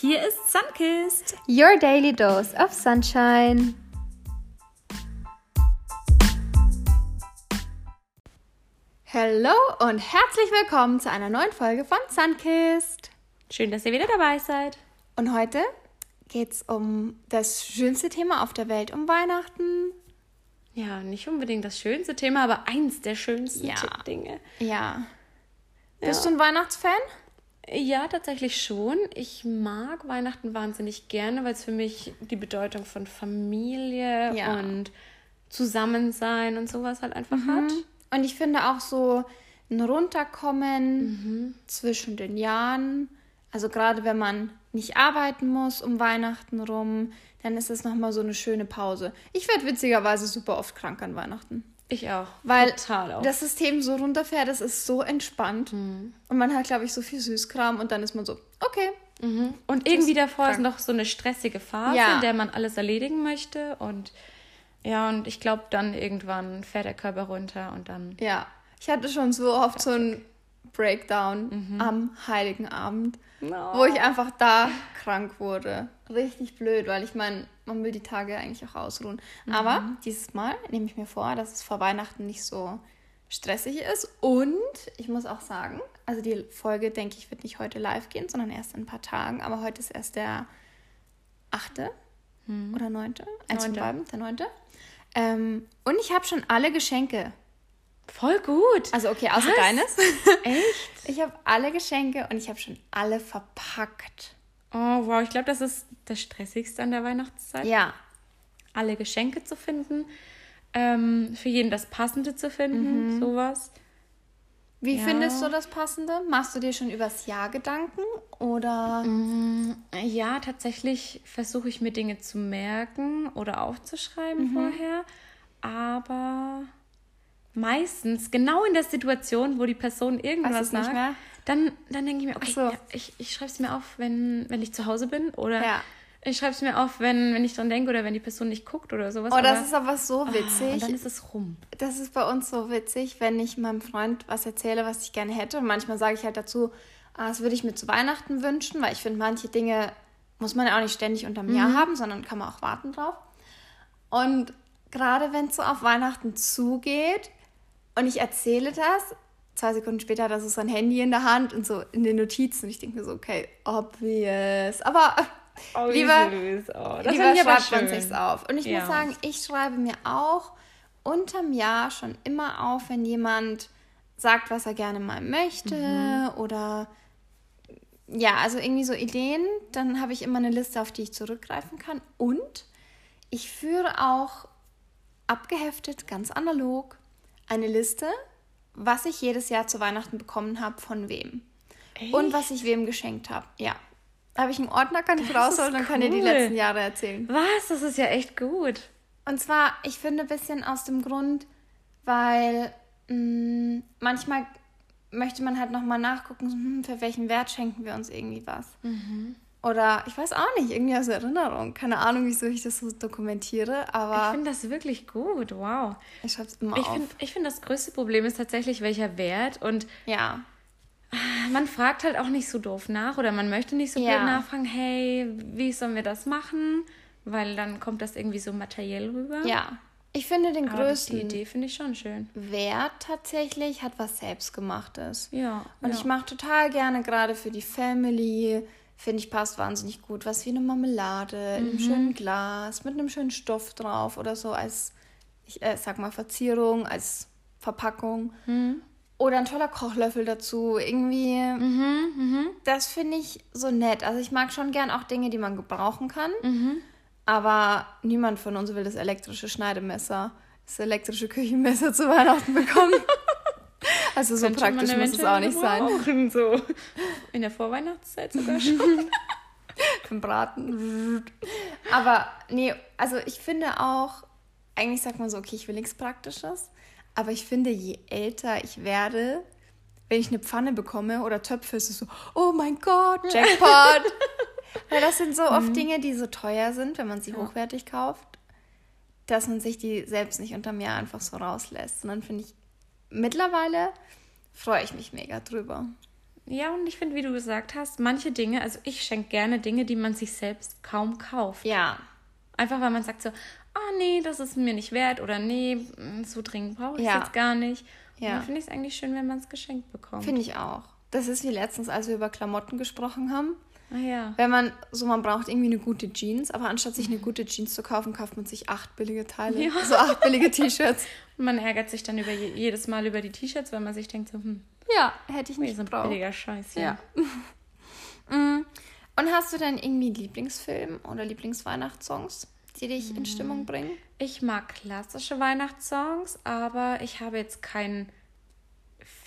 Hier ist Sunkist. Your daily dose of sunshine. Hallo und herzlich willkommen zu einer neuen Folge von Sunkist. Schön, dass ihr wieder dabei seid. Und heute geht es um das schönste Thema auf der Welt, um Weihnachten. Ja, nicht unbedingt das schönste Thema, aber eins der schönsten Ja. Dinge. Ja. Bist Ja. du ein Weihnachtsfan? Ja, tatsächlich schon. Ich mag Weihnachten wahnsinnig gerne, weil es für mich die Bedeutung von Familie Ja. und Zusammensein und sowas halt einfach hat. Und ich finde auch so ein Runterkommen zwischen den Jahren, also gerade wenn man nicht arbeiten muss um Weihnachten rum, dann ist es nochmal so eine schöne Pause. Ich werde witzigerweise super oft krank an Weihnachten. Ich auch. Weil auch. das System so runterfährt, das ist so entspannt. Und man hat, glaube ich, so viel Süßkram und dann ist man so, okay. Mhm. Und irgendwie davor ist krank. noch so eine stressige Phase, Ja. in der man alles erledigen möchte. Und ja, und ich glaube, dann irgendwann fährt der Körper runter und dann. Ja, ich hatte schon so oft so einen Breakdown am Heiligen Abend. No. wo ich einfach da krank wurde. Richtig blöd, weil ich meine, man will die Tage eigentlich auch ausruhen. Aber dieses Mal nehme ich mir vor, dass es vor Weihnachten nicht so stressig ist. Und ich muss auch sagen, also die Folge, denke ich, wird nicht heute live gehen, sondern erst in ein paar Tagen. Aber heute ist erst der 8. oder 9. Eins von Neunte. beiden, der 9. Ähm, und ich habe schon alle Geschenke. Voll gut. Also okay, außer Was? deines. Echt? Ich habe alle Geschenke und ich habe schon alle verpackt. Oh, wow. Ich glaube, das ist das Stressigste an der Weihnachtszeit. Ja, Alle Geschenke zu finden. Ähm, für jeden das Passende zu finden. Sowas. Wie Ja. findest du das Passende? Machst du dir schon übers Jahr Gedanken oder? Ja, tatsächlich versuche ich mir Dinge zu merken oder aufzuschreiben vorher. Aber meistens, genau in der Situation, wo die Person irgendwas sagt, dann, dann denke ich mir, okay, so. ja, ich, ich schreibe es mir auf, wenn, wenn ich zu Hause bin. Oder Ja. ich schreibe es mir auf, wenn, wenn ich dran denke oder wenn die Person nicht guckt oder sowas. Oh, das aber- ist aber so Ah, und witzig. dann ist es rum. das ist bei uns so witzig, wenn ich meinem Freund was erzähle, was ich gerne hätte. Und manchmal sage ich halt dazu, ah, das würde ich mir zu Weihnachten wünschen, weil ich finde, manche Dinge muss man ja auch nicht ständig unterm Jahr haben, sondern kann man auch warten drauf. Und gerade wenn es so auf Weihnachten zugeht und ich erzähle das, zwei Sekunden später hat er so sein Handy in der Hand und so in den Notizen. Und ich denke mir so, okay, obvious. Aber Oh, lieber, süß. Oh, das lieber schreibt man sich's auf. Und ich Ja. muss sagen, ich schreibe mir auch unterm Jahr schon immer auf, wenn jemand sagt, was er gerne mal möchte Mhm. oder ja, also irgendwie so Ideen, dann habe ich immer eine Liste, auf die ich zurückgreifen kann. Und ich führe auch abgeheftet, ganz analog, eine Liste, was ich jedes Jahr zu Weihnachten bekommen habe, von wem. Und was ich wem geschenkt habe. Ja. Habe ich einen Ordner, kann ich rausholen und kann dir die cool. letzten Jahre erzählen. Was? Das ist ja echt gut. Und zwar, ich finde ein bisschen aus dem Grund, weil mh, manchmal möchte man halt nochmal nachgucken, hm, für welchen Wert schenken wir uns irgendwie was. Mhm. Oder ich weiß auch nicht, irgendwie aus Erinnerung. Keine Ahnung, wieso ich das so dokumentiere, Ich aber finde das wirklich gut. Wow. ich schreibe es immer Ich auf. finde, ich find, das größte Problem ist tatsächlich, welcher Wert. Und ja, man fragt halt auch nicht so doof nach oder man möchte nicht so Ja. blöd nachfragen, hey, wie sollen wir das machen? Weil dann kommt das irgendwie so materiell rüber. ja. Ich finde, den Aber die größten Idee finde ich schon schön. Wert tatsächlich hat was Selbstgemachtes. Ja. Und ja. ich mache total gerne gerade für die Family, finde ich passt wahnsinnig gut, was wie eine Marmelade in Mhm. einem schönen Glas mit einem schönen Stoff drauf oder so als, ich äh, sag mal, Verzierung, als Verpackung. Mhm. Oder ein toller Kochlöffel dazu. Irgendwie, Mhm, das finde ich so nett. Also ich mag schon gern auch Dinge, die man gebrauchen kann. Mhm. Aber niemand von uns will das elektrische Schneidemesser, das elektrische Küchenmesser zu Weihnachten bekommen. also so Könnte praktisch muss es auch nicht sein. gebrauchen, So. In der Vorweihnachtszeit sogar schon. Zum Braten. Aber nee, also ich finde auch, eigentlich sagt man so, okay, ich will nichts Praktisches. Aber ich finde, je älter ich werde, wenn ich eine Pfanne bekomme oder Töpfe, ist es so, oh mein Gott, Jackpot. Weil das sind so oft Dinge, die so teuer sind, wenn man sie hochwertig kauft, dass man sich die selbst nicht unterm Jahr einfach so rauslässt. Und dann finde ich, mittlerweile freue ich mich mega drüber. Ja, und ich finde, wie du gesagt hast, manche Dinge, also ich schenke gerne Dinge, die man sich selbst kaum kauft. Ja. Einfach weil man sagt so, ah nee, das ist mir nicht wert oder nee, mm, so dringend brauche ich es Ja. jetzt gar nicht. Ja. Und dann finde ich es eigentlich schön, wenn man es geschenkt bekommt. Finde ich auch. Das ist wie letztens, als wir über Klamotten gesprochen haben. Ah ja. Wenn man so, man braucht irgendwie eine gute Jeans, aber anstatt sich eine gute Jeans zu kaufen, kauft man sich acht billige Teile. Ja. So acht billige T-Shirts. Und man ärgert sich dann über je, jedes Mal über die T-Shirts, weil man sich denkt so, hm, Ja, hätte ich nicht so ein billiger Scheiß hier. Ja. Mm. Und hast du denn irgendwie Lieblingsfilm oder Lieblingsweihnachtssongs, die dich in Stimmung bringen? Ich mag klassische Weihnachtssongs, aber ich habe jetzt keinen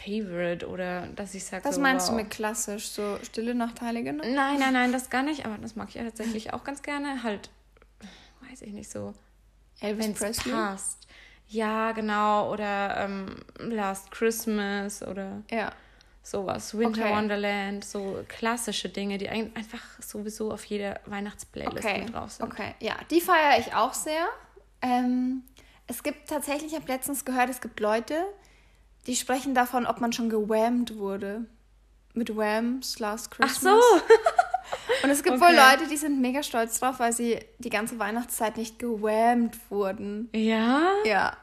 Favorite oder dass ich sage Was so, meinst wow. du mit klassisch? So Stille Nacht, Heilige Nacht? Nein, nein, nein, das gar nicht, aber das mag ich ja tatsächlich auch ganz gerne. Halt, weiß ich nicht so, Elvis wenn es Presley? passt. Ja, genau, oder ähm, Last Christmas oder Ja. sowas, Winter Okay. Wonderland, so klassische Dinge, die ein- einfach sowieso auf jeder Weihnachtsplaylist Okay. mit drauf sind. Okay, ja, die feiere ich auch sehr. Ähm, es gibt tatsächlich, ich habe letztens gehört, es gibt Leute, die sprechen davon, ob man schon gewhammt wurde. Mit Whams Last Ach Christmas. so, Und es gibt Okay. wohl Leute, die sind mega stolz drauf, weil sie die ganze Weihnachtszeit nicht gewhammt wurden. ja, Ja,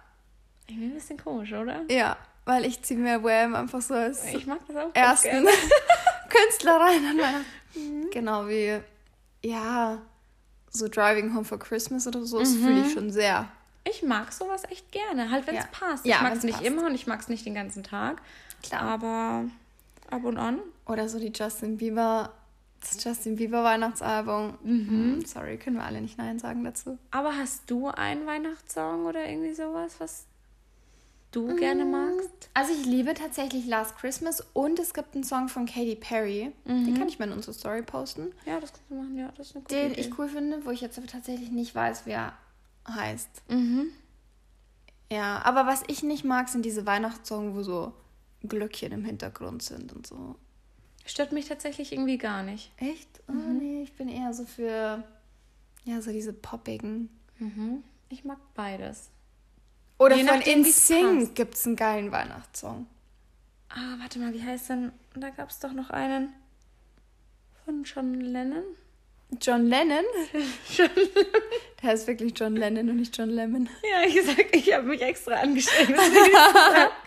irgendwie ein bisschen komisch, oder? ja, weil ich ziehe mir Wham einfach so als Ich mag das auch. ersten. Künstler rein an Weihnachten. Genau wie, ja, so Driving Home for Christmas oder so, das fühle ich schon sehr. Ich mag sowas echt gerne, halt wenn es Ja. passt. Ja, ich mag es nicht passt. immer und ich mag es nicht den ganzen Tag. Klar. Aber ab und an. Oder so die Justin Bieber, das Justin Bieber Weihnachtsalbum. Mhm. Sorry, können wir alle nicht Nein sagen dazu. Aber hast du einen Weihnachtssong oder irgendwie sowas, was du Mm. gerne magst? Also ich liebe tatsächlich Last Christmas und es gibt einen Song von Katy Perry. Den kann ich mal in unsere Story posten. Ja, das kannst du machen. Ja, das ist eine gute Den Idee. ich cool finde, wo ich jetzt aber tatsächlich nicht weiß, wie er heißt. Mhm. Ja, aber was ich nicht mag, sind diese Weihnachtssongs, wo so Glöckchen im Hintergrund sind und so. Stört mich tatsächlich irgendwie gar nicht. Echt? Oh Mhm. nee, ich bin eher so für, ja, so diese poppigen. Mhm. Ich mag beides. Oder Je von InSync gibt es einen geilen Weihnachtssong. Ah, warte mal, wie heißt denn? Da gab es doch noch einen von John Lennon. John Lennon? Der heißt wirklich John Lennon und nicht John Lemon. Ja, ich sag, ich habe mich extra angestrengt.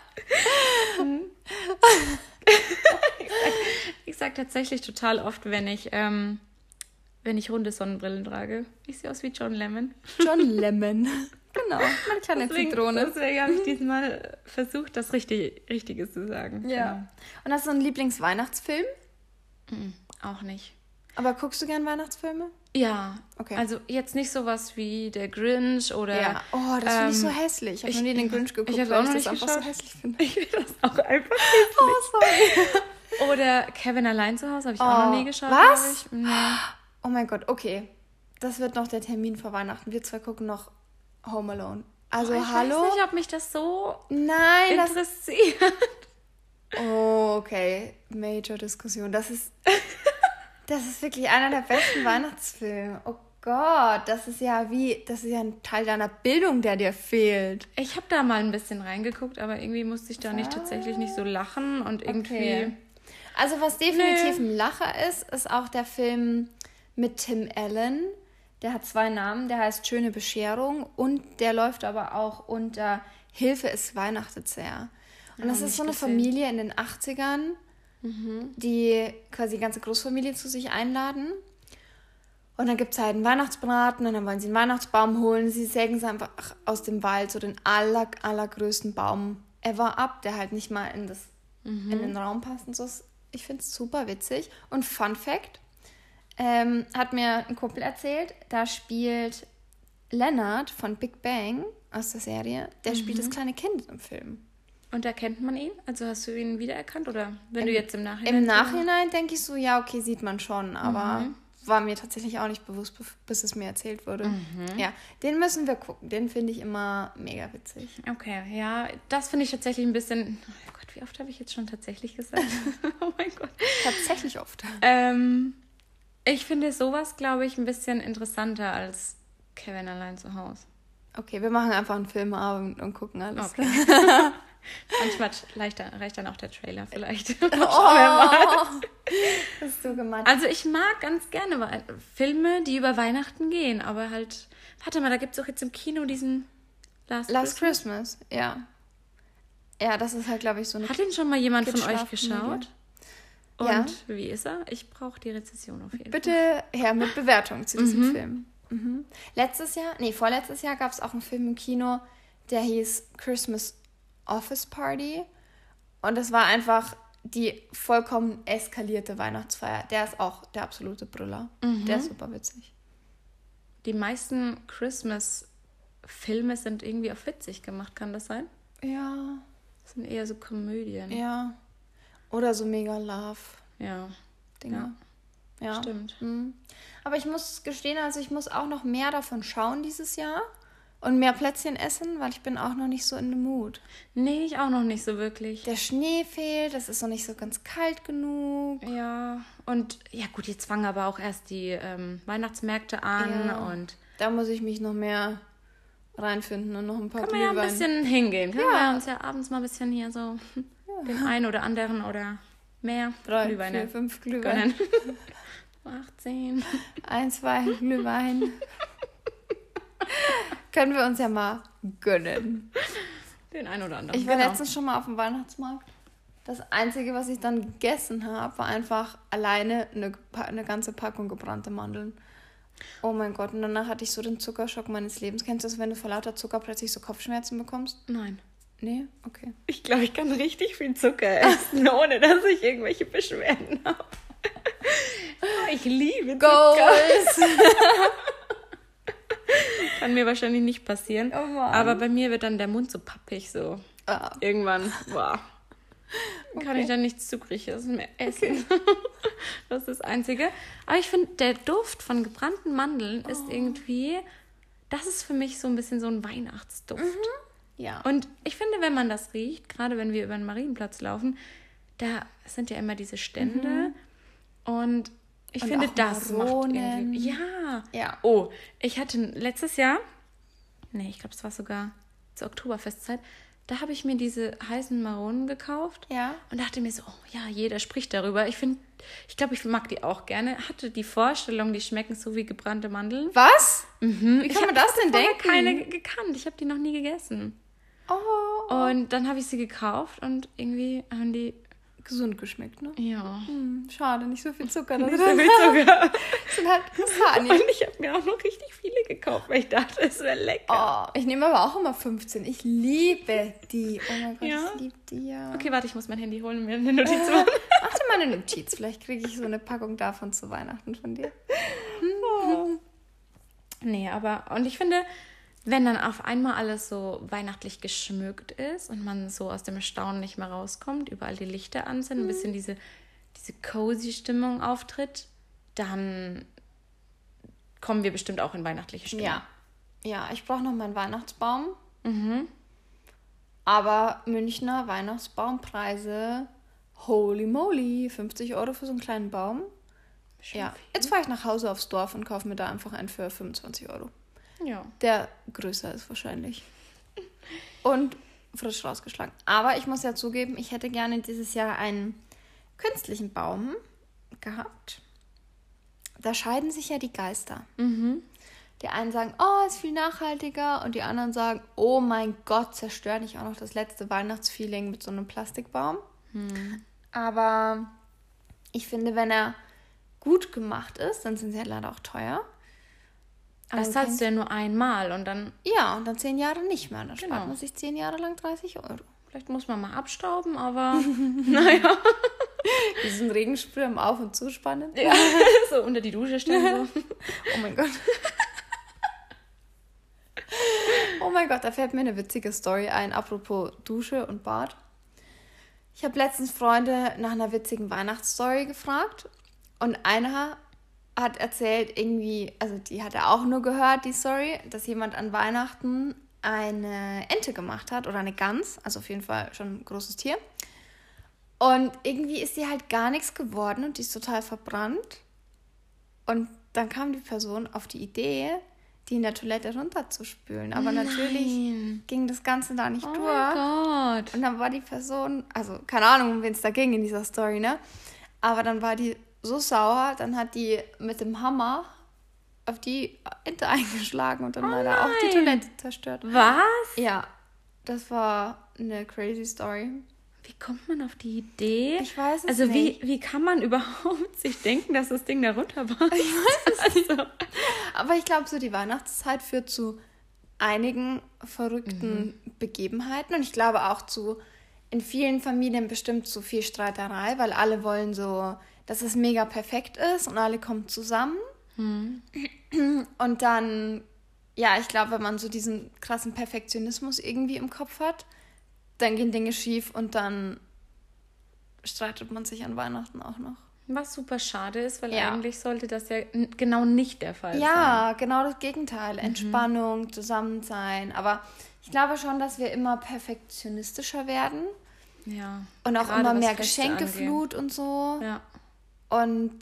ich sag tatsächlich total oft, wenn ich, ähm, wenn ich runde Sonnenbrillen trage, ich sehe aus wie John Lemon. John Lemon. genau, meine kleine Deswegen, Zitrone. deswegen habe ich diesmal versucht, das richtig, Richtige zu sagen. Ja. Und hast du einen Lieblingsweihnachtsfilm? Genau. Mm, Auch nicht. Aber guckst du gern Weihnachtsfilme? Ja, Okay. also jetzt nicht sowas wie der Grinch oder. ja. Oh, das finde ich so ähm, hässlich. Ich habe ich- noch nie den Grinch geguckt, ich weil auch noch ich das nicht einfach so geschaut. hässlich finde. Ich finde das auch einfach Oh, sorry. Oder Kevin allein zu Hause habe ich Oh, auch noch nie geschaut. was? Ich. Nee. Oh mein Gott, okay. Das wird noch der Termin vor Weihnachten. Wir zwei gucken noch Home Alone. Also, ich hallo? weiß nicht, ob mich das so Nein, das interessiert. Oh, okay. Major Diskussion. Das ist. Das ist wirklich einer der besten Weihnachtsfilme. Oh Gott, das ist ja wie. Das ist ja ein Teil deiner Bildung, der dir fehlt. Ich habe da mal ein bisschen reingeguckt, aber irgendwie musste ich da nicht tatsächlich nicht so lachen und irgendwie. Okay. Also, was definitiv ein Lacher ist, ist auch der Film mit Tim Allen. Der hat zwei Namen. Der heißt Schöne Bescherung und der läuft aber auch unter Hilfe, es weihnachtet sehr. Und das ist so eine gesehen. Familie in den 80ern, die quasi die ganze Großfamilie zu sich einladen. Und dann gibt es halt einen Weihnachtsbraten und dann wollen sie einen Weihnachtsbaum holen. Sie sägen sie einfach aus dem Wald so den aller, allergrößten Baum ever ab, der halt nicht mal in, das, in den Raum passt und so. Ich finde es super witzig. Und Fun Fact, ähm, hat mir ein Kumpel erzählt, da spielt Leonard von Big Bang aus der Serie, der spielt das kleine Kind im Film. Und erkennt man ihn? Also hast du ihn wiedererkannt oder wenn du jetzt im Nachhinein. Im Nachhinein denke ich so, ja, okay, sieht man schon, aber war mir tatsächlich auch nicht bewusst, bis es mir erzählt wurde. Ja, den müssen wir gucken. Den finde ich immer mega witzig. Okay, ja, das finde ich tatsächlich ein bisschen. Oh Gott, wie oft habe ich jetzt schon tatsächlich gesagt? oh mein Gott. Tatsächlich oft. Ähm, ich finde sowas, glaube ich, ein bisschen interessanter als Kevin allein zu Hause. Okay, wir machen einfach einen Filmabend und gucken alles. Okay. Manchmal reicht dann, reicht dann auch der Trailer vielleicht. Oh, das ist so gemein. Also ich mag ganz gerne Wei- Filme, die über Weihnachten gehen, aber halt, warte mal, da gibt es auch jetzt im Kino diesen Last, Last Christmas. Christmas, ja. Ja, das ist halt, glaube ich, so eine Hat ihn schon mal jemand von euch geschaut? Und Ja. wie ist er? Ich brauche die Rezession auf jeden Fall. Bitte her mit Bewertung zu diesem Film. Mhm. Letztes Jahr, nee, vorletztes Jahr gab es auch einen Film im Kino, der hieß Christmas Office Party. Und das war einfach die vollkommen eskalierte Weihnachtsfeier. Der ist auch der absolute Brüller. Der ist super witzig. Die meisten Christmas-Filme sind irgendwie auf witzig gemacht, kann das sein? Ja, Das sind eher so Komödien. ja. Oder so mega Love-Dinger. Ja, Ja. stimmt. Mhm. Aber ich muss gestehen, also ich muss auch noch mehr davon schauen dieses Jahr und mehr Plätzchen essen, weil ich bin auch noch nicht so in dem Mood. Nee, ich auch noch nicht so wirklich. Der Schnee fehlt, es ist noch nicht so ganz kalt genug. Ja, und ja gut, jetzt fangen aber auch erst die ähm, Weihnachtsmärkte an Ja. und Da muss ich mich noch mehr reinfinden und noch ein paar kann man ja ein bisschen hingehen. Können Ja. wir uns ja abends mal ein bisschen hier so den einen oder anderen oder mehr Drei, Glühweine vier, fünf Glühwein. gönnen. 18. Ein, zwei Glühwein. Können wir uns ja mal gönnen. Den einen oder anderen. Ich war genau. letztens schon mal auf dem Weihnachtsmarkt. Das Einzige, was ich dann gegessen habe, war einfach alleine eine, eine ganze Packung gebrannte Mandeln. Oh mein Gott, und danach hatte ich so den Zuckerschock meines Lebens. Kennst du das, wenn du vor lauter Zucker plötzlich so Kopfschmerzen bekommst? Nein. Nee? Okay. Ich glaube, ich kann richtig viel Zucker essen, ohne dass ich irgendwelche Beschwerden habe. Ich liebe Zucker. Kann mir wahrscheinlich nicht passieren. Oh. Aber bei mir wird dann der Mund so pappig, so ah, irgendwann. Boah. Kann Okay. ich dann nichts Zuckriges mehr essen. Das ist das Einzige. Aber ich finde, der Duft von gebrannten Mandeln ist irgendwie, das ist für mich so ein bisschen so ein Weihnachtsduft. ja. Und ich finde, wenn man das riecht, gerade wenn wir über den Marienplatz laufen, da sind ja immer diese Stände. Und ich Und finde, das macht Maronen. irgendwie. Ja. Ja. Oh, ich hatte letztes Jahr, nee, ich glaube, es war sogar zur Oktoberfestzeit, da habe ich mir diese heißen Maronen gekauft Ja. und dachte mir so, oh ja, jeder spricht darüber. Ich finde, ich glaube, ich mag die auch gerne. Hatte die Vorstellung, die schmecken so wie gebrannte Mandeln. Was? Wie Ich kann man das denn denken? keine ge- gekannt. Ich habe die noch nie gegessen. Oh. Und dann habe ich sie gekauft und irgendwie haben die, Gesund geschmeckt, ne? ja, Hm, schade, nicht so viel Zucker nicht so viel Zucker. Das sind halt Kastanien. Und ich habe mir auch noch richtig viele gekauft, weil ich dachte, es wäre lecker. Oh, ich nehme aber auch immer 15. Ich liebe die. Oh mein Gott, Ja? ich liebe die ja. Okay, warte, ich muss mein Handy holen und mir eine Notiz machen. Mach dir mal eine Notiz. Vielleicht kriege ich so eine Packung davon zu Weihnachten von dir. Nee, aber, und ich finde, wenn dann auf einmal alles so weihnachtlich geschmückt ist und man so aus dem Staunen nicht mehr rauskommt, überall die Lichter an sind, ein bisschen diese, diese cozy Stimmung auftritt, dann kommen wir bestimmt auch in weihnachtliche Stimmung. Ja. Ja, ich brauche noch meinen Weihnachtsbaum. Mhm. Aber Münchner Weihnachtsbaumpreise, holy moly, 50 Euro für so einen kleinen Baum. Schon Ja, jetzt fahre ich nach Hause aufs Dorf und kaufe mir da einfach einen für 25 Euro. Ja. Der größer ist wahrscheinlich. Und frisch rausgeschlagen. Aber ich muss ja zugeben, ich hätte gerne dieses Jahr einen künstlichen Baum gehabt. Da scheiden sich ja die Geister. Mhm. Die einen sagen, oh, ist viel nachhaltiger. Und die anderen sagen, oh mein Gott, zerstör nicht auch noch das letzte Weihnachtsfeeling mit so einem Plastikbaum. Aber ich finde, wenn er gut gemacht ist, dann sind sie ja leider auch teuer. Aber das zahlst du ja nur einmal und dann, Ja, und dann zehn Jahre nicht mehr. Dann spart Genau. man sich zehn Jahre lang 30 Euro. vielleicht muss man mal abstauben, aber naja. Diesen Regensprüh im Auf- und Zuspannen. Ja, so unter die Dusche stellen. So. Oh mein Gott. oh mein Gott, da fällt mir eine witzige Story ein, apropos Dusche und Bad. Ich habe letztens Freunde nach einer witzigen Weihnachtsstory gefragt und einer hat erzählt, irgendwie, also die hat er auch nur gehört, die Story, dass jemand an Weihnachten eine Ente gemacht hat oder eine Gans, also auf jeden Fall schon ein großes Tier. Und irgendwie ist die halt gar nichts geworden und die ist total verbrannt. Und dann kam die Person auf die Idee, die in der Toilette runterzuspülen. Aber Nein. natürlich ging das Ganze da nicht oh durch. Gott. Und dann war die Person, also keine Ahnung, um wen es da ging in dieser Story, ne? Aber dann war die so sauer, dann hat die mit dem Hammer auf die Ente eingeschlagen und dann oh leider auch die Toilette zerstört. Was? Ja, das war eine crazy Story. Wie kommt man auf die Idee? Ich weiß es also nicht. Also wie, wie kann man überhaupt sich denken, dass das Ding da runterpasst? Ich weiß es nicht. Also. Aber ich glaube, so die Weihnachtszeit führt zu einigen verrückten mhm. Begebenheiten und ich glaube auch zu in vielen Familien bestimmt zu viel Streiterei, weil alle wollen so, dass es mega perfekt ist und alle kommen zusammen. Mhm. Und dann, ja, ich glaube, wenn man so diesen krassen Perfektionismus irgendwie im Kopf hat, dann gehen Dinge schief und dann streitet man sich an Weihnachten auch noch. Was super schade ist, weil ja. eigentlich sollte das ja genau nicht der Fall ja, sein. Ja, genau das Gegenteil. Mhm. Entspannung, Zusammensein. Aber ich glaube schon, dass wir immer perfektionistischer werden. Ja. Und auch immer mehr Geschenkeflut und so. Ja. Und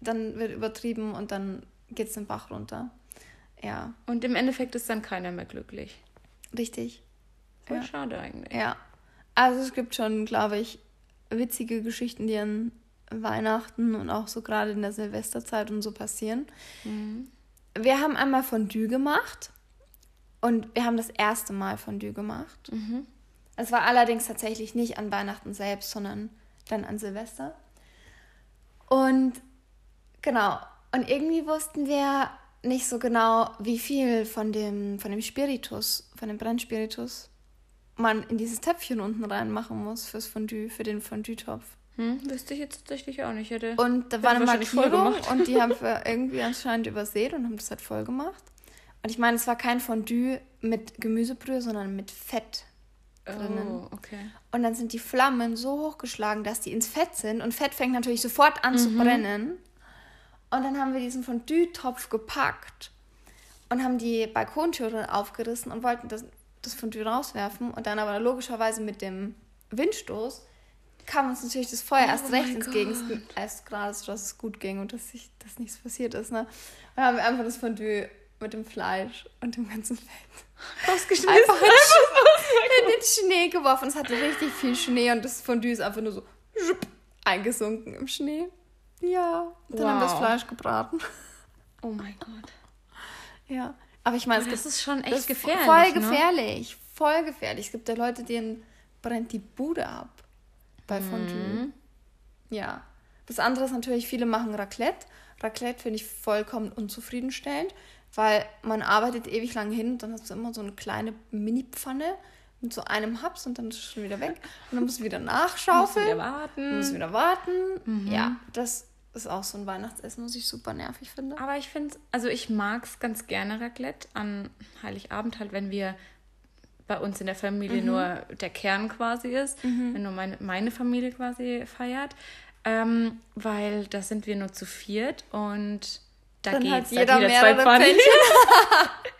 dann wird übertrieben und dann geht es den Bach runter. Ja. Und im Endeffekt ist dann keiner mehr glücklich. Richtig. Voll ja. schade eigentlich. Ja. Also es gibt schon, glaube ich, witzige Geschichten, die an Weihnachten und auch so gerade in der Silvesterzeit und so passieren. Mhm. Wir haben einmal Fondue gemacht und wir haben das erste Mal Fondue gemacht. Mhm. Es war allerdings tatsächlich nicht an Weihnachten selbst, sondern dann an Silvester. Und genau, und irgendwie wussten wir nicht so genau, wie viel von dem, von dem Spiritus, von dem Brennspiritus man in dieses Töpfchen unten reinmachen muss fürs Fondue, für den Fondue-Topf. Hm, wüsste ich jetzt tatsächlich auch nicht. Hätte, und da war eine Markierung und die haben wir irgendwie anscheinend übersehen und haben das halt voll gemacht. Und ich meine, es war kein Fondue mit Gemüsebrühe, sondern mit Fett drinnen. Oh, okay. Und dann sind die Flammen so hochgeschlagen, dass die ins Fett sind und Fett fängt natürlich sofort an mhm. zu brennen. Und dann haben wir diesen Fondue-Topf gepackt und haben die Balkontüre aufgerissen und wollten das das Fondue rauswerfen und dann aber logischerweise mit dem Windstoß kam uns natürlich das Feuer oh erst recht entgegen, erst gerade so, dass es gut ging und dass, ich, dass nichts passiert ist. Ne? Und dann haben wir einfach das Fondue mit dem Fleisch und dem ganzen Fett rausgeschmissen. Einfach, in, in den Schnee geworfen. Es hatte richtig viel Schnee und das Fondue ist einfach nur so eingesunken im Schnee. Ja, dann wow. haben wir das Fleisch gebraten. Oh mein Gott. Ja. Aber ich meine, das ist schon echt gefährlich. Voll ne? gefährlich. Ne? Voll gefährlich. Es gibt ja Leute, denen brennt die Bude ab bei Fondue. Mhm. Ja. Das andere ist natürlich, viele machen Raclette. Raclette finde ich vollkommen unzufriedenstellend, weil man arbeitet ewig lang hin und dann hast du immer so eine kleine Mini-Pfanne mit so einem Haps und dann ist es schon wieder weg. Und dann musst du wieder nachschaufeln. musst wieder warten. Musst wieder warten. Mhm. Ja, das ist auch so ein Weihnachtsessen, was ich super nervig finde. Aber ich finde, also ich mag es ganz gerne Raclette an Heiligabend halt, wenn wir bei uns in der Familie mhm. nur der Kern quasi ist, mhm. wenn nur meine, meine Familie quasi feiert. Ähm, weil da sind wir nur zu viert und da geht es jeder halt zwei Pfannchen.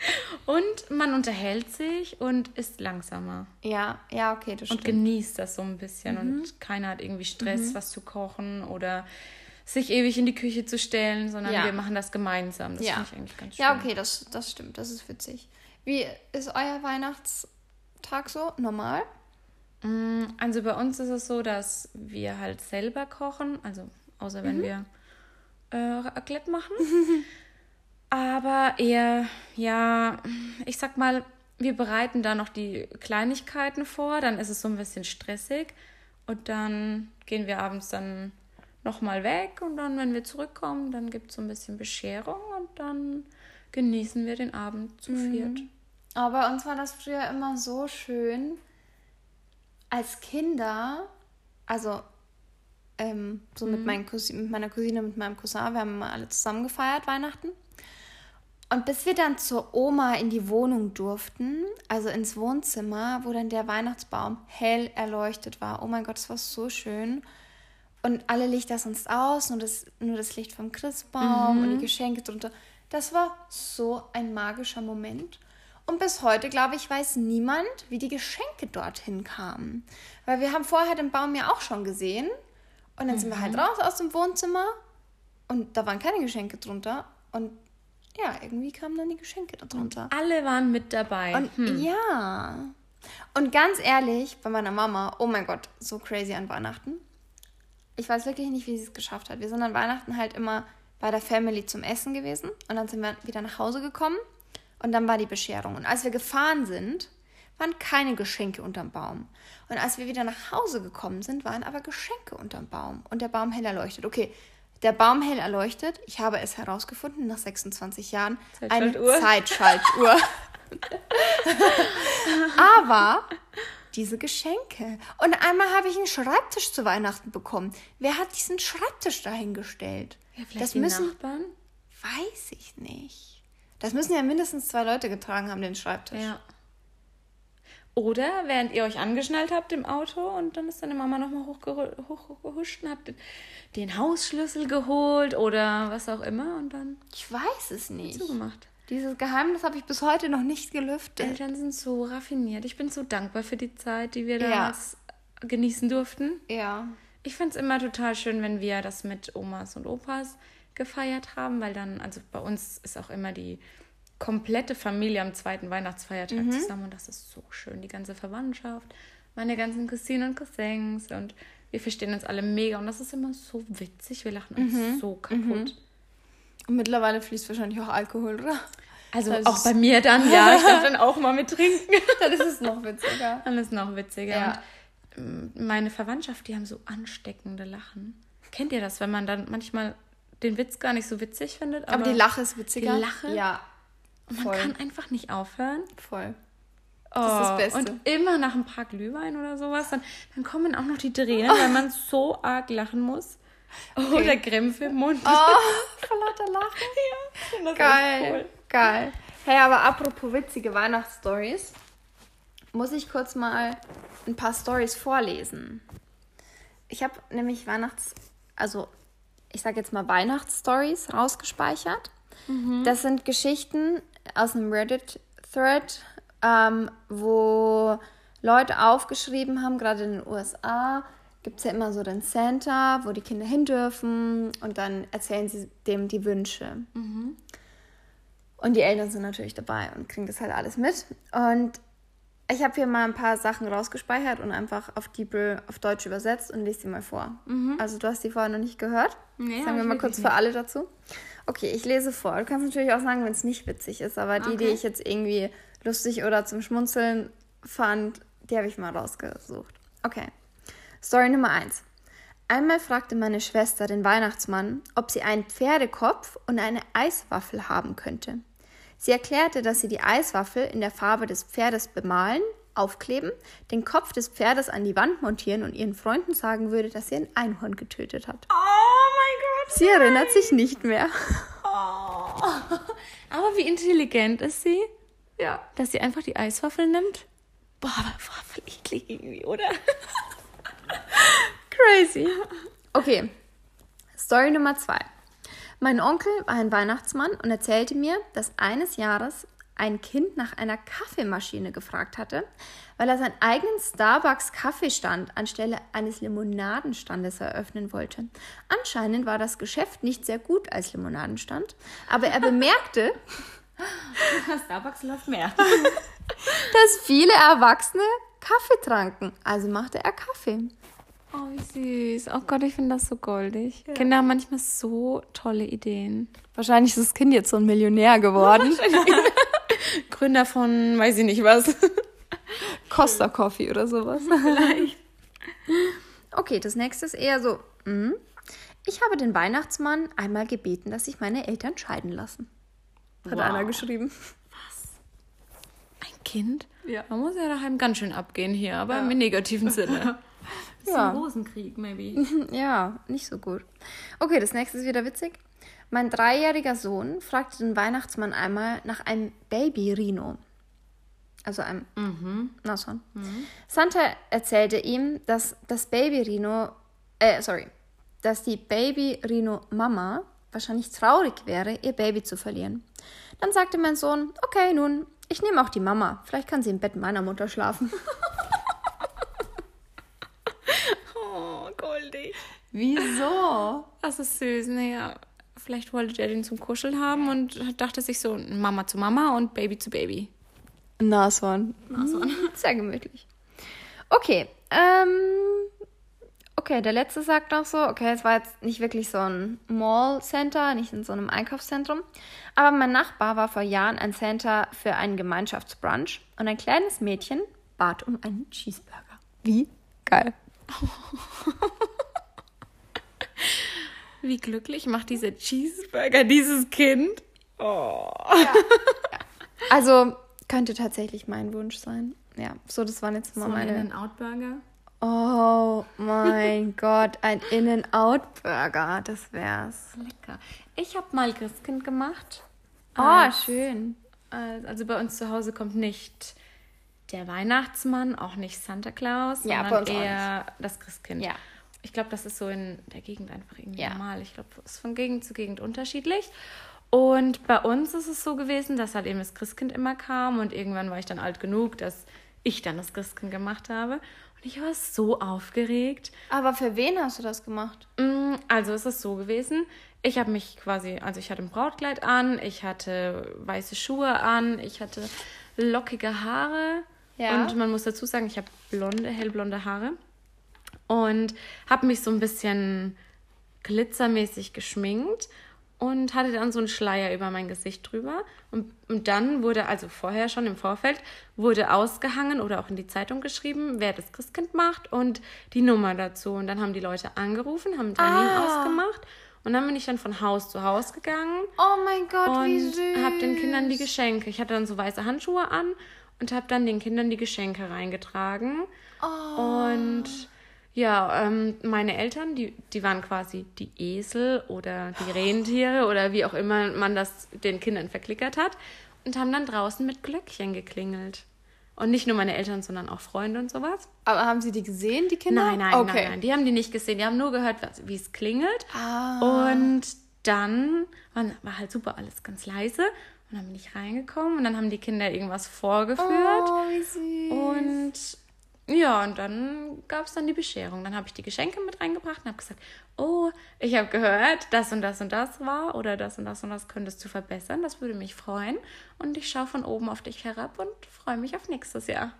und man unterhält sich und ist langsamer. Ja, ja, okay, das stimmt. Und genießt das so ein bisschen mhm. und keiner hat irgendwie Stress, mhm. was zu kochen oder sich ewig in die Küche zu stellen, sondern ja. wir machen das gemeinsam. Das ja. finde ich eigentlich ganz schön. Ja, okay, das, das stimmt. Das ist witzig. Wie ist euer Weihnachtstag so? Normal? Mm, also bei uns ist es so, dass wir halt selber kochen, also außer wenn mhm. wir äh, Raclette machen. Aber eher, ja, ich sag mal, wir bereiten da noch die Kleinigkeiten vor, dann ist es so ein bisschen stressig und dann gehen wir abends dann nochmal weg und dann, wenn wir zurückkommen, dann gibt es so ein bisschen Bescherung und dann genießen wir den Abend zu mhm. viert. Aber bei uns war das früher immer so schön, als Kinder, also ähm, so mhm. mit, meinen Cousin, mit meiner Cousine, mit meinem Cousin, wir haben immer alle zusammen gefeiert Weihnachten. Und bis wir dann zur Oma in die Wohnung durften, also ins Wohnzimmer, wo dann der Weihnachtsbaum hell erleuchtet war. Oh mein Gott, das war so schön. Und alle Lichter sonst aus, nur das, nur das Licht vom Christbaum mhm. und die Geschenke drunter. Das war so ein magischer Moment. Und bis heute, glaube ich, weiß niemand, wie die Geschenke dorthin kamen. Weil wir haben vorher den Baum ja auch schon gesehen. Und dann mhm. sind wir halt mhm. raus aus dem Wohnzimmer und da waren keine Geschenke drunter. Und ja, irgendwie kamen dann die Geschenke darunter. Alle waren mit dabei. Und Hm. ja. Und ganz ehrlich, bei meiner Mama, oh mein Gott, so crazy an Weihnachten. Ich weiß wirklich nicht, wie sie es geschafft hat. Wir sind an Weihnachten halt immer bei der Family zum Essen gewesen und dann sind wir wieder nach Hause gekommen und dann war die Bescherung. Und als wir gefahren sind, waren keine Geschenke unterm Baum. Und als wir wieder nach Hause gekommen sind, waren aber Geschenke unterm Baum und der Baum hell erleuchtet. Okay, der Baum hell erleuchtet, ich habe es herausgefunden nach 26 Jahren, eine Zeitschaltuhr. Zeitschaltuhr. Aber diese Geschenke. Und einmal habe ich einen Schreibtisch zu Weihnachten bekommen. Wer hat diesen Schreibtisch dahingestellt? Ja, vielleicht das die müssen, Nachbarn? weiß ich nicht. Das müssen ja mindestens zwei Leute getragen haben, den Schreibtisch. Ja. Oder während ihr euch angeschnallt habt im Auto und dann ist deine Mama nochmal hochgehuscht hoch, hochgehuscht und habt den- den Hausschlüssel geholt oder was auch immer und dann Ich weiß es nicht. zugemacht. Dieses Geheimnis habe ich bis heute noch nicht gelüftet. Eltern sind so raffiniert. Ich bin so dankbar für die Zeit, die wir Ja. damals genießen durften. Ja. Ich fand es immer total schön, wenn wir das mit Omas und Opas gefeiert haben, weil dann, also bei uns ist auch immer die komplette Familie am zweiten Weihnachtsfeiertag Mhm. zusammen und das ist so schön. Die ganze Verwandtschaft, meine ganzen Cousinen und Cousins und wir verstehen uns alle mega und das ist immer so witzig. Wir lachen uns Mhm. so kaputt. Und mittlerweile fließt wahrscheinlich auch Alkohol, oder? Also Das auch bei mir dann, ja, ich darf dann auch mal mit trinken. Dann ist es noch witziger. Dann ist noch witziger. Ja. Und ähm, meine Verwandtschaft, die haben so ansteckende Lachen. Kennt ihr das, wenn man dann manchmal den Witz gar nicht so witzig findet? Aber, die Lache ist witziger. Die Lache? Ja. Man Voll. kann einfach nicht aufhören. Voll. Oh, ist das Beste. Und immer nach ein paar Glühwein oder sowas, dann, dann kommen auch noch die Tränen, weil man so arg lachen muss. Oder Krämpfe im Mund. Oh, vor lauter Lachen. Das Geil. cool. Geil. Hey, aber apropos witzige Weihnachtsstories, muss ich kurz mal ein paar Stories vorlesen. Ich habe nämlich Weihnachts, also ich sage jetzt mal Weihnachtsstories rausgespeichert. Das sind Geschichten aus einem Reddit-Thread, ähm, wo Leute aufgeschrieben haben, gerade in den USA gibt es ja immer so den Santa, wo die Kinder hin dürfen und dann erzählen sie dem die Wünsche. Und die Eltern sind natürlich dabei und kriegen das halt alles mit. Und ich habe hier mal ein paar Sachen rausgespeichert und einfach auf DeepL auf Deutsch übersetzt und lese sie mal vor. Also du hast die vorher noch nicht gehört. Nee, sagen wir mal kurz für alle dazu. Okay, ich lese vor. Du kannst natürlich auch sagen, wenn es nicht witzig ist, aber die, die ich jetzt irgendwie lustig oder zum Schmunzeln fand, die habe ich mal rausgesucht. Okay. Story Nummer 1. Einmal fragte meine Schwester den Weihnachtsmann, ob sie einen Pferdekopf und eine Eiswaffel haben könnte. Sie erklärte, dass sie die Eiswaffel in der Farbe des Pferdes bemalen, aufkleben, den Kopf des Pferdes an die Wand montieren und ihren Freunden sagen würde, dass sie ein Einhorn getötet hat. Oh. Sie erinnert sich nicht mehr. Oh. Aber wie intelligent ist sie, Ja. dass sie einfach die Eiswaffel nimmt? Boah, aber Waffel eklig irgendwie, oder? Crazy. Okay. Story Nummer zwei. Mein Onkel war ein Weihnachtsmann und erzählte mir, dass eines Jahres ein Kind nach einer Kaffeemaschine gefragt hatte, weil er seinen eigenen Starbucks-Kaffeestand anstelle eines Limonadenstandes eröffnen wollte. Anscheinend war das Geschäft nicht sehr gut als Limonadenstand, aber er bemerkte, Starbucks läuft mehr. dass viele Erwachsene Kaffee tranken. Also machte er Kaffee. Oh, wie süß. Oh Gott, ich finde das so goldig. Kinder haben manchmal so tolle Ideen. Wahrscheinlich ist das Kind jetzt so ein Millionär geworden. Gründer von, weiß ich nicht was. Costa Coffee oder sowas. Vielleicht. Okay, das nächste ist eher so. mhm. Ich habe den Weihnachtsmann einmal gebeten, dass sich meine Eltern scheiden lassen. Hat Wow. einer geschrieben. Ein Kind? Ja. Man muss ja daheim ganz schön abgehen hier, aber Ja. im negativen Sinne. Ja. ein Rosenkrieg, maybe. Ja, nicht so gut. Okay, das nächste ist wieder witzig. Mein dreijähriger Sohn fragte den Weihnachtsmann einmal nach einem Baby-Rino. Also einem Nashorn. Santa erzählte ihm, dass das Baby-Rino, äh, sorry, dass die Baby-Rino-Mama wahrscheinlich traurig wäre, ihr Baby zu verlieren. Dann sagte mein Sohn, okay, nun, ich nehme auch die Mama. Vielleicht kann sie im Bett meiner Mutter schlafen. Oh, goldig. Wieso? Das ist süß, naja. Vielleicht wollte der den zum Kuscheln haben und dachte sich so, Mama zu Mama und Baby zu Baby. Nashorn. Nashorn. Sehr gemütlich. Okay, ähm, okay, der letzte sagt noch so, okay, es war jetzt nicht wirklich so ein Mall-Center, nicht in so einem Einkaufszentrum, aber mein Nachbar war vor Jahren ein Center für einen Gemeinschaftsbrunch und ein kleines Mädchen bat um einen Cheeseburger. Wie geil. Wie glücklich macht dieser Cheeseburger dieses Kind? Oh. Ja. Also könnte tatsächlich mein Wunsch sein. Ja, so, das waren jetzt mal so meine. In-N-Out-Burger? Oh mein Gott, ein In-N-Out-Burger, das wär's. Lecker. Ich habe mal Christkind gemacht. Oh, als, schön. Also bei uns zu Hause kommt nicht der Weihnachtsmann, auch nicht Santa Claus, ja, sondern eher das Christkind. Ja. Ich glaube, das ist so in der Gegend einfach irgendwie ja. normal. Ich glaube, es ist von Gegend zu Gegend unterschiedlich. Und bei uns ist es so gewesen, dass halt eben das Christkind immer kam und irgendwann war ich dann alt genug, dass ich dann das Christkind gemacht habe. Und ich war so aufgeregt. Aber für wen hast du das gemacht? Mm, also es ist so gewesen, ich habe mich quasi, also ich hatte ein Brautkleid an, ich hatte weiße Schuhe an, ich hatte lockige Haare. Ja. Und man muss dazu sagen, ich habe blonde, hellblonde Haare. Und habe mich so ein bisschen glitzermäßig geschminkt und hatte dann so einen Schleier über mein Gesicht drüber. Und, und dann wurde, also vorher schon im Vorfeld, wurde ausgehangen oder auch in die Zeitung geschrieben, wer das Christkind macht und die Nummer dazu. Und dann haben die Leute angerufen, haben einen Termin ah. ausgemacht. Und dann bin ich dann von Haus zu Haus gegangen. Oh mein Gott, wie süß. Und habe den Kindern die Geschenke. Ich hatte dann so weiße Handschuhe an und habe dann den Kindern die Geschenke reingetragen. Oh. Und ja, ähm, meine Eltern, die, die waren quasi die Esel oder die Rentiere oder wie auch immer man das den Kindern verklickert hat und haben dann draußen mit Glöckchen geklingelt. Und nicht nur meine Eltern, sondern auch Freunde und sowas. Aber haben sie die gesehen, die Kinder? Nein, nein, okay. nein, nein. Die haben die nicht gesehen. Die haben nur gehört, wie es klingelt. Ah. Und dann war, war halt super alles ganz leise. Und dann bin ich reingekommen und dann haben die Kinder irgendwas vorgeführt. Oh, wie süß. Und ja, und dann gab es dann die Bescherung. Dann habe ich die Geschenke mit reingebracht und habe gesagt, oh, ich habe gehört, das und das und das war oder das und das und das könntest du verbessern. Das würde mich freuen. Und ich schaue von oben auf dich herab und freue mich auf nächstes Jahr.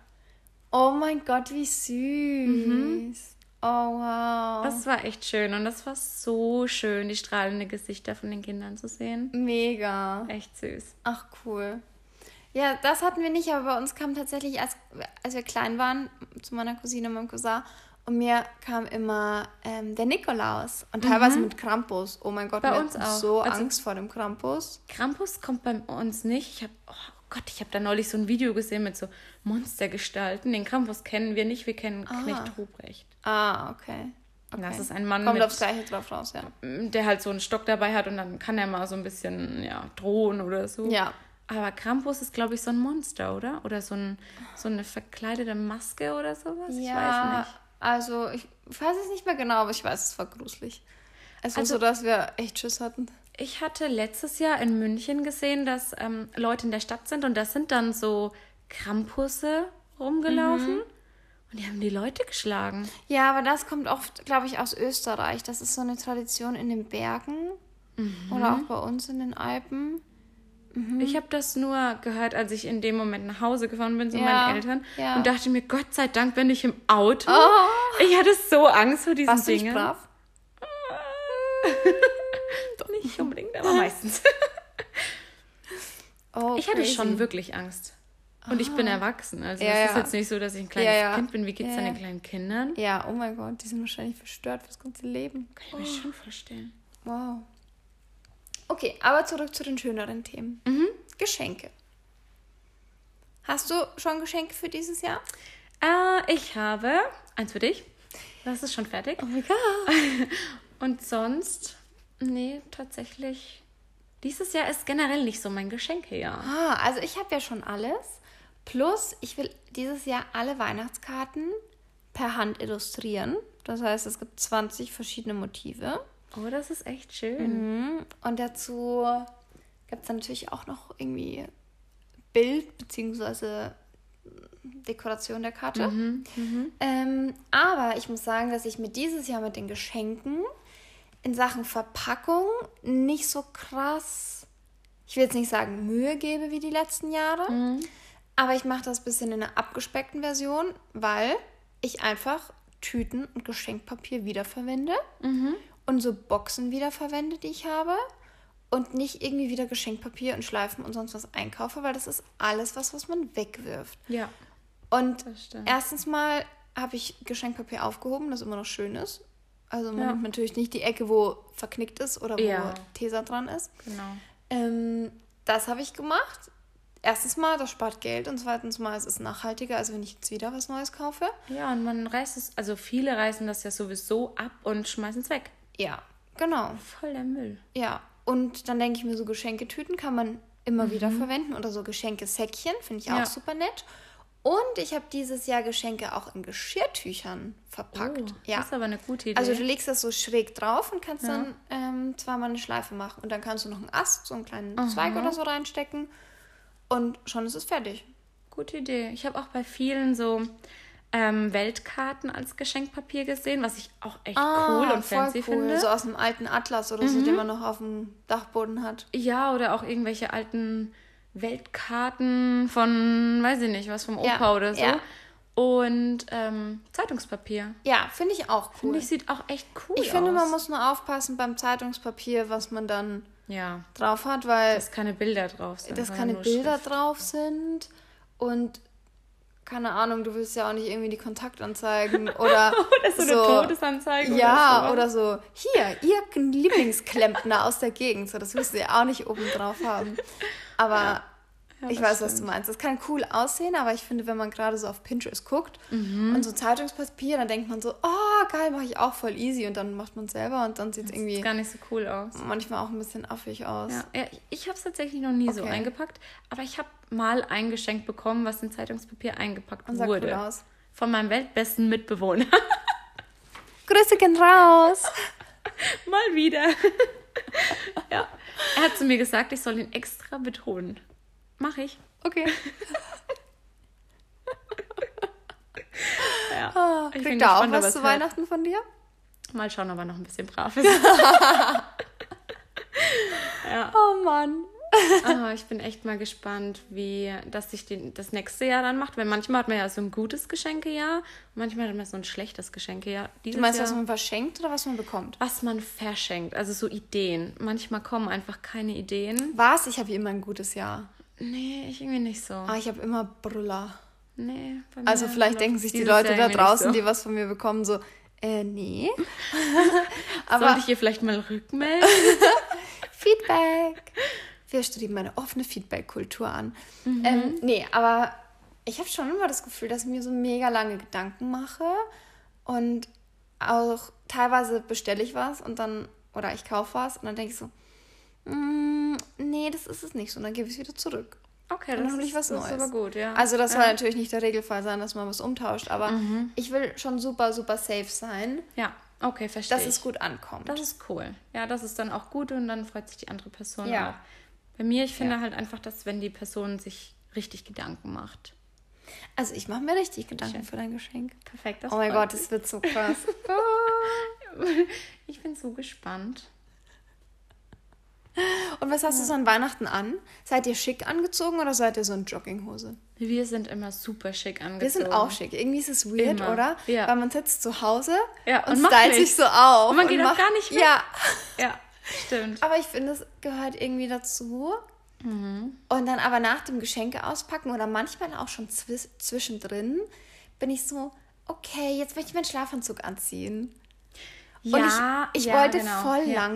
Oh mein Gott, wie süß. Mhm. Oh, wow. Das war echt schön und das war so schön, die strahlenden Gesichter von den Kindern zu sehen. Mega. Echt süß. Ach, cool. Ja, das hatten wir nicht, aber bei uns kam tatsächlich, als, als wir klein waren, zu meiner Cousine und meinem Cousin, und mir kam immer ähm, der Nikolaus und teilweise mhm. mit Krampus. Oh mein Gott, bei uns auch. so also, Angst vor dem Krampus. Krampus kommt bei uns nicht. Ich habe, oh Gott, ich habe da neulich so ein Video gesehen mit so Monstergestalten. Den Krampus kennen wir nicht, wir kennen ah. Knecht Ruprecht. Ah, okay. okay. Das ist ein Mann, Kommt mit, aufs Gleiche drauf raus, ja. Der halt so einen Stock dabei hat und dann kann er mal so ein bisschen, ja, drohen oder so. Ja. Aber Krampus ist, glaube ich, so ein Monster, oder? Oder so, ein, so eine verkleidete Maske oder sowas? Ja, ich weiß nicht. Also, ich weiß es nicht mehr genau, aber ich weiß, es war gruselig. Es also, so, dass wir echt Schiss hatten. Ich hatte letztes Jahr in München gesehen, dass ähm, Leute in der Stadt sind und da sind dann so Krampusse rumgelaufen. Mhm. Und die haben die Leute geschlagen. Ja, aber das kommt oft, glaube ich, aus Österreich. Das ist so eine Tradition in den Bergen mhm. oder auch bei uns in den Alpen. Mhm. Ich habe das nur gehört, als ich in dem Moment nach Hause gefahren bin zu ja, meinen Eltern ja. und dachte mir, Gott sei Dank bin ich im Auto. Oh. Ich hatte so Angst vor diesen Warst Dingen. Du brav? Doch nicht unbedingt, aber meistens. oh, ich hatte schon wirklich Angst. Und ich bin ah. erwachsen. Also ja, es ist jetzt nicht so, dass ich ein kleines Kind bin. Wie geht es deinen kleinen Kindern? Ja, oh mein Gott, die sind wahrscheinlich verstört fürs ganze Leben. Kann ich oh. mir schon vorstellen. Wow. Okay, aber zurück zu den schöneren Themen. Mhm. Geschenke. Hast du schon Geschenke für dieses Jahr? Äh, ich habe eins für dich. Das ist schon fertig. Oh mein Gott. Und sonst, nee, tatsächlich. Dieses Jahr ist generell nicht so mein Geschenkejahr. Ah, also ich habe ja schon alles. Plus, ich will dieses Jahr alle Weihnachtskarten per Hand illustrieren. Das heißt, es gibt 20 verschiedene Motive. Oh, das ist echt schön. Mhm. Und dazu gibt es natürlich auch noch irgendwie Bild bzw. Dekoration der Karte. Mhm. Mhm. Ähm, aber ich muss sagen, dass ich mir dieses Jahr mit den Geschenken in Sachen Verpackung nicht so krass, ich will jetzt nicht sagen Mühe gebe wie die letzten Jahre, Mhm. aber ich mache das ein bisschen in einer abgespeckten Version, weil ich einfach Tüten und Geschenkpapier wiederverwende Mhm. Und so Boxen wiederverwende, die ich habe und nicht irgendwie wieder Geschenkpapier und Schleifen und sonst was einkaufe, weil das ist alles was, was man wegwirft. Ja. Und erstens mal habe ich Geschenkpapier aufgehoben, das immer noch schön ist. Also man Ja. nimmt natürlich nicht die Ecke, wo verknickt ist oder wo Ja. Tesa dran ist. Genau. Ähm, das habe ich gemacht. Erstens mal, das spart Geld und zweitens mal, es ist nachhaltiger, als wenn ich jetzt wieder was Neues kaufe. Ja, und man reißt es, also viele reißen das ja sowieso ab und schmeißen es weg. Ja, genau. Voll der Müll. Ja, und dann denke ich mir, so Geschenketüten kann man immer wieder verwenden oder so Geschenkesäckchen, finde ich auch Mhm. Ja. super nett. Und ich habe dieses Jahr Geschenke auch in Geschirrtüchern verpackt. Oh, ja. Das ist aber eine gute Idee. Also du legst das so schräg drauf und kannst Ja. dann ähm, zweimal eine Schleife machen. Und dann kannst du noch einen Ast, so einen kleinen Zweig oder so reinstecken. Und schon ist es fertig. Gute Idee. Ich habe auch bei vielen so ähm, Weltkarten als Geschenkpapier gesehen, was ich auch echt cool und fancy finde. Ah, Mhm. So aus einem alten Atlas oder so, den man noch auf dem Dachboden hat. Ja, oder auch irgendwelche alten Weltkarten von, weiß ich nicht, was vom Ja, Opa oder so. ja. Und ähm, Zeitungspapier. Ja, finde ich auch cool. Finde ich, sieht auch echt cool aus. Ich finde, man muss nur aufpassen beim Zeitungspapier, was man dann Ja, drauf hat, weil dass keine Bilder drauf sind. dass keine Bilder Schrift. drauf sind und keine Ahnung, du willst ja auch nicht irgendwie die Kontaktanzeigen oder Oder so eine Todesanzeige Ja, oder oder so, hier, ihr Lieblingsklempner aus der Gegend. So, das willst du ja auch nicht oben drauf haben. Aber Ja, ich weiß, was du meinst. Das kann cool aussehen, aber ich finde, wenn man gerade so auf Pinterest guckt Mhm. und so Zeitungspapier, dann denkt man so, oh, geil, mache ich auch voll easy. Und dann macht man es selber und dann sieht es irgendwie gar nicht so cool aus. manchmal auch ein bisschen affig aus. Ja, ja ich- habe es tatsächlich noch nie so Okay. eingepackt, aber ich habe mal ein Geschenk bekommen, was in Zeitungspapier eingepackt Und sah wurde. cool aus. Von meinem weltbesten Mitbewohner. Grüße gehen raus. mal wieder. ja. Er hat zu mir gesagt, ich soll ihn extra betonen. Mach ich. Okay. Ja. Ich bin kriegt er auch was zu. Weihnachten von dir? Mal schauen, ob er noch ein bisschen brav ist. ja. Oh Mann. Ah, ich bin echt mal gespannt, wie das sich den, das nächste Jahr dann macht. Weil manchmal hat man ja so ein gutes Geschenkejahr, manchmal hat man so ein schlechtes Geschenkejahr. Dieses Du meinst, Jahr, was man verschenkt oder was man bekommt? was man verschenkt, also so Ideen. Manchmal kommen einfach keine Ideen. Was? Ich habe immer ein gutes Jahr. Nee, ich irgendwie nicht so. Ah, ich habe immer Brüller. Nee, bei Also mir vielleicht läuft denken sich die Leute da draußen, so. die was von mir bekommen, so, äh, nee. Aber Sollte ich ihr vielleicht mal rückmelden? Feedback. Wir streben eine offene Feedback-Kultur an. Mhm. Ähm, nee, aber ich habe schon immer das Gefühl, dass ich mir so mega lange Gedanken mache und auch teilweise bestelle ich was und dann, oder ich kaufe was und dann denke ich so, mm, nee, das ist es nicht so. Und dann gebe ich es wieder zurück. Okay, dann das, hol ich ist, was das ist Neues. aber gut, ja. Also das ja. soll natürlich nicht der Regelfall sein, dass man was umtauscht, aber Mhm. ich will schon super, super safe sein, Ja, okay, verstehe dass ich. es gut ankommt. Das ist cool. Ja, das ist dann auch gut und dann freut sich die andere Person Ja. auch. Bei mir, ich finde Ja. halt einfach, dass wenn die Person sich richtig Gedanken macht. also ich mache mir richtig Gedanken für dein Geschenk. Perfekt. Das Oh mein Gott, es wird so krass. Ich bin so gespannt. Und was hast du so an Weihnachten an? Seid ihr schick angezogen oder seid ihr so in Jogginghose? Wir sind immer super schick angezogen. Wir sind auch schick. Irgendwie ist es weird, Immer. oder? Ja. Weil man sitzt zu Hause Ja, und, und stylt sich so auf. Und man geht auch macht, gar nicht weg. Ja, Ja, stimmt. aber ich finde, es gehört irgendwie dazu. Mhm. Und dann aber nach dem Geschenke auspacken oder manchmal auch schon zwisch zwischendrin bin ich so, okay, jetzt möchte ich meinen Schlafanzug anziehen. Ja, und ich, ich ja, wollte genau. voll ja.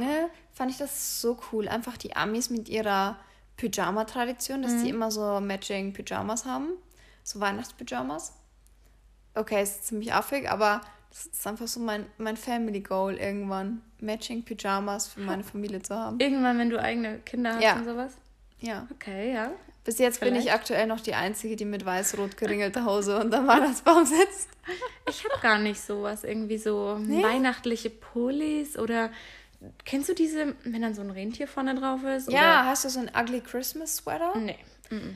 Fand ich das so cool, einfach die Amis mit ihrer Pyjama-Tradition, dass Mhm. die immer so matching Pyjamas haben, so Weihnachtspyjamas. Okay, ist ziemlich affig, aber das ist einfach so mein, mein Family Goal irgendwann, matching Pyjamas für meine Familie zu haben. Irgendwann, wenn du eigene Kinder hast Ja. und sowas. Ja. Okay, ja. Bis jetzt bin ich Vielleicht. aktuell noch die Einzige, die mit weiß-rot geringelter Hose unterm Weihnachtsbaum sitzt. Ich habe gar nicht sowas, irgendwie so weihnachtliche Pullis oder kennst du diese, wenn dann so ein Rentier vorne drauf ist? Ja, hast du so einen ugly Christmas Sweater? Oder? Nee.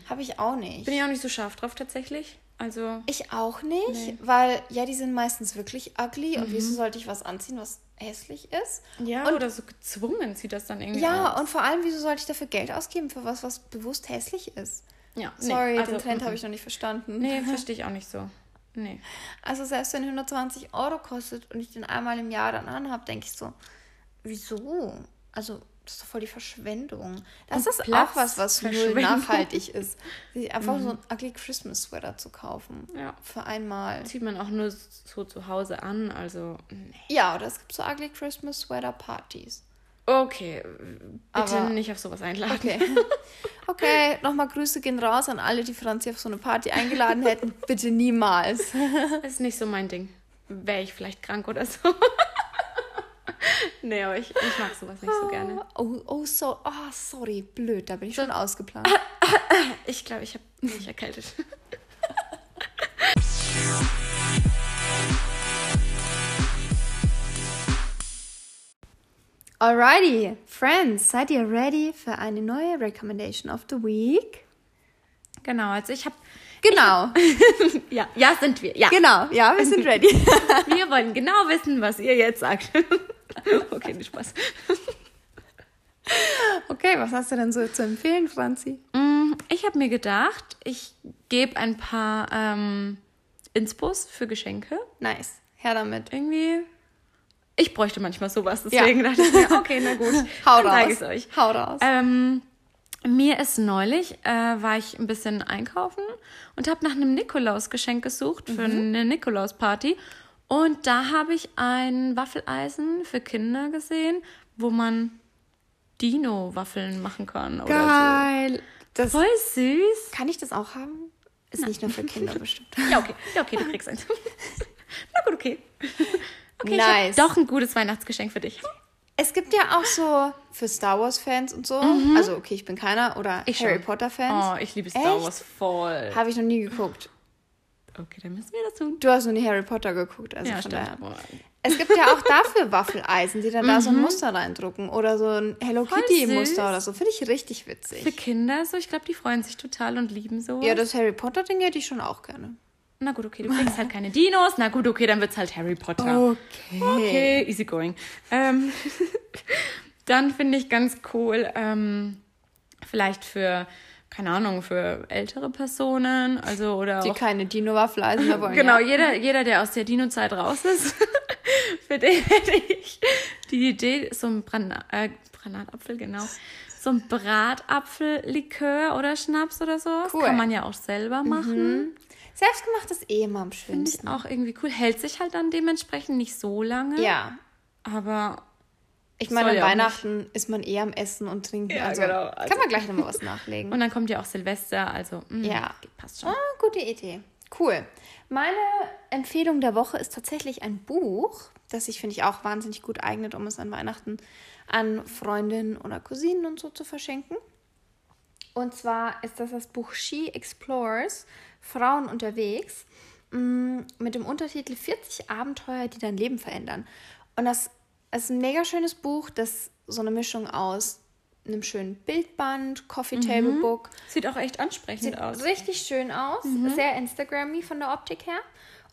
Habe ich auch nicht. Bin ich auch nicht so scharf drauf tatsächlich. Also. Ich auch nicht, weil ja, die sind meistens wirklich ugly und wieso sollte ich was anziehen, was hässlich ist? Ja, und, oder so gezwungen sieht das dann irgendwie Ja, aus. und vor allem, wieso sollte ich dafür Geld ausgeben für was, was bewusst hässlich ist? Ja, nee, Sorry, also, den Trend mhm. habe ich noch nicht verstanden. Nee, verstehe ich auch nicht so. Nee. Also selbst wenn 120 Euro kostet und ich den einmal im Jahr dann anhabe, denke ich so, wieso? Also das ist doch voll die Verschwendung. Das Und ist auch was, was null nachhaltig ist. Sich Einfach so ein ugly Christmas Sweater zu kaufen. Ja. Für einmal. Zieht man auch nur so zu Hause an, also. Nee. Ja, oder es gibt so ugly Christmas Sweater Partys. Okay, bitte Aber- nicht auf sowas einladen. Okay. Okay, nochmal Grüße gehen raus an alle, die Franzi auf so eine Party eingeladen hätten. Bitte niemals. Das ist nicht so mein Ding. Wäre ich vielleicht krank oder so. nee, aber ich, ich mag sowas nicht so gerne. Oh, oh, so, oh, sorry, blöd, da bin ich schon ausgeplant. Ich glaube, ich habe mich erkältet. Alrighty, Friends, seid ihr ready für eine neue Recommendation of the Week? Genau, also ich habe. Genau, Ja, ja, sind wir. Ja. genau, ja, wir sind ready. Wir wollen genau wissen, was ihr jetzt sagt. okay, nicht Spaß. Okay, was hast du denn so zu empfehlen, Franzi? Mm, Ich habe mir gedacht, ich gebe ein paar ähm, Inspos für Geschenke. Nice, her damit. Irgendwie. Ich bräuchte manchmal sowas, Ja. deswegen dachte ich mir, okay, na gut. Hau dann sage raus. ich euch. Hau raus. Ähm, mir ist neulich, äh, war ich ein bisschen einkaufen und habe nach einem Nikolausgeschenk gesucht für Mhm. eine Nikolausparty. Und da habe ich ein Waffeleisen für Kinder gesehen, wo man Dino-Waffeln machen kann. Geil. Das, so. Voll süß. kann ich das auch haben? Ist nicht nur für Kinder bestimmt. Ja, okay. Ja, okay, du kriegst eins. na gut, okay. Okay, Nice. doch ein gutes Weihnachtsgeschenk für dich. Es gibt ja auch so für Star Wars Fans und so. Also, okay, ich bin keiner. Oder Mhm. Ich Harry schon. Potter Fans. Oh, ich liebe Star Echt? Wars voll. Habe ich noch nie geguckt. Okay, dann müssen wir das tun. Du hast noch nie Harry Potter geguckt. Also Ja, von stimmt. daher. Es gibt ja auch dafür Waffeleisen, die dann da so ein Muster reindrucken. Oder so ein Hello Mhm. Voll Kitty süß. Muster oder so. Finde ich richtig Für witzig. Kinder so, ich glaube, die freuen sich total und lieben sowas. Ja, das Harry Potter Ding hätte ich schon auch gerne. Na gut, okay, du kriegst halt keine Dinos. Na gut, okay, dann wird's halt Harry Potter. Okay. Okay, easy going. Ähm, dann finde ich ganz cool, ähm, vielleicht für, keine Ahnung, für ältere Personen, also oder Die auch, keine Dino-Waffeleisen mehr wollen. genau, Ja. jeder, jeder, der aus der Dino-Zeit raus ist, für den hätte ich die Idee, so ein Bran äh, Granatapfel, genau, so ein Bratapfellikör oder Schnaps oder so. Cool. Kann man ja auch selber machen. Selbstgemacht ist eh immer am Finde schönsten. ich auch irgendwie cool. Hält sich halt dann dementsprechend nicht so lange. Ja. Aber Ich meine, an Weihnachten ist man eher am Essen und Trinken. Ja, also, genau. Also- Kann man gleich nochmal was nachlegen. Und dann kommt ja auch Silvester, also mm, Ja. passt schon. Ah, gute Idee. Cool. Meine Empfehlung der Woche ist tatsächlich ein Buch, das sich, finde ich, auch wahnsinnig gut eignet, um es an Weihnachten an Freundinnen oder Cousinen und so zu verschenken. Und zwar ist das das Buch She Explores, Frauen unterwegs, mm, mit dem Untertitel 40 Abenteuer, die dein Leben verändern. Und das ist ein mega schönes Buch, das so eine Mischung aus einem schönen Bildband, Coffee Table Book, Sieht auch echt ansprechend Sieht aus. richtig schön aus, sehr Instagrammy von der Optik her.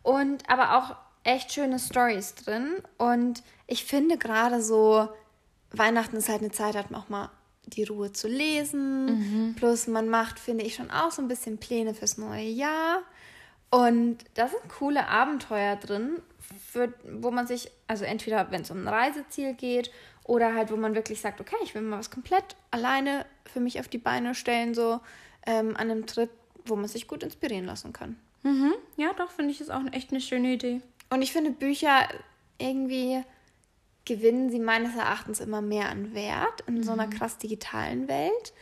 Und aber auch echt schöne Stories drin. Und ich finde gerade so Weihnachten ist halt eine Zeit, hat man auch mal die Ruhe zu lesen. Plus man macht, finde ich, schon auch so ein bisschen Pläne fürs neue Jahr. Und da sind coole Abenteuer drin, für, wo man sich, also entweder wenn es um ein Reiseziel geht oder halt, wo man wirklich sagt, okay, ich will mal was komplett alleine für mich auf die Beine stellen, so ähm, an einem Trip, wo man sich gut inspirieren lassen kann. Mhm. Ja, doch, finde ich, ist auch echt eine schöne Idee. Und ich finde, Bücher irgendwie gewinnen sie meines Erachtens immer mehr an Wert in so einer krass digitalen Welt.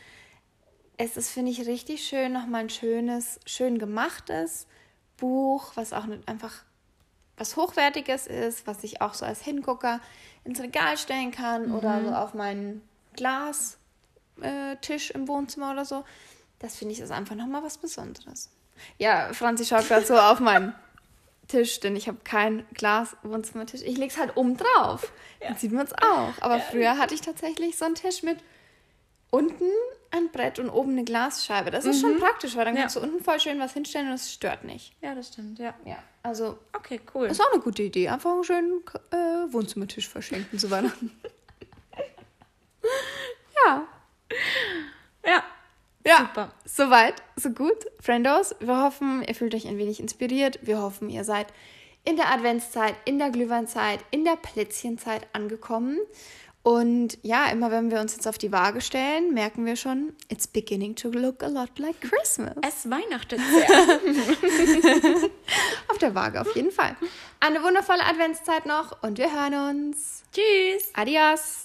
Es ist, finde ich, richtig schön, nochmal ein schönes, schön gemachtes Buch, was auch nicht einfach was Hochwertiges ist, was ich auch so als Hingucker ins Regal stellen kann oder so auf meinen Glastisch äh, im Wohnzimmer oder so. Das finde ich ist einfach nochmal was Besonderes. Ja, Franzi schaut gerade so auf meinen Tisch, denn ich habe kein Glas-Wohnzimmertisch. Ich lege es halt oben drauf. Dann sieht man es auch. Aber früher hatte ich tatsächlich so einen Tisch mit unten ein Brett und oben eine Glasscheibe. Das ist schon praktisch, weil dann Ja. kannst du unten voll schön was hinstellen und es stört nicht. Ja, das stimmt, ja. Ja, also Okay, cool. ist auch eine gute Idee. Einfach einen schönen äh, Wohnzimmertisch verschenken zu Weihnachten. ja. Ja. Ja, Super. soweit, so gut. Friendos, wir hoffen, ihr fühlt euch ein wenig inspiriert. Wir hoffen, ihr seid in der Adventszeit, in der Glühweinzeit, in der Plätzchenzeit angekommen. Und ja, immer wenn wir uns jetzt auf die Waage stellen, merken wir schon, it's beginning to look a lot like Christmas. Es weihnachtet sehr. Auf der Waage auf jeden Fall. Eine wundervolle Adventszeit noch und wir hören uns. Tschüss. Adios.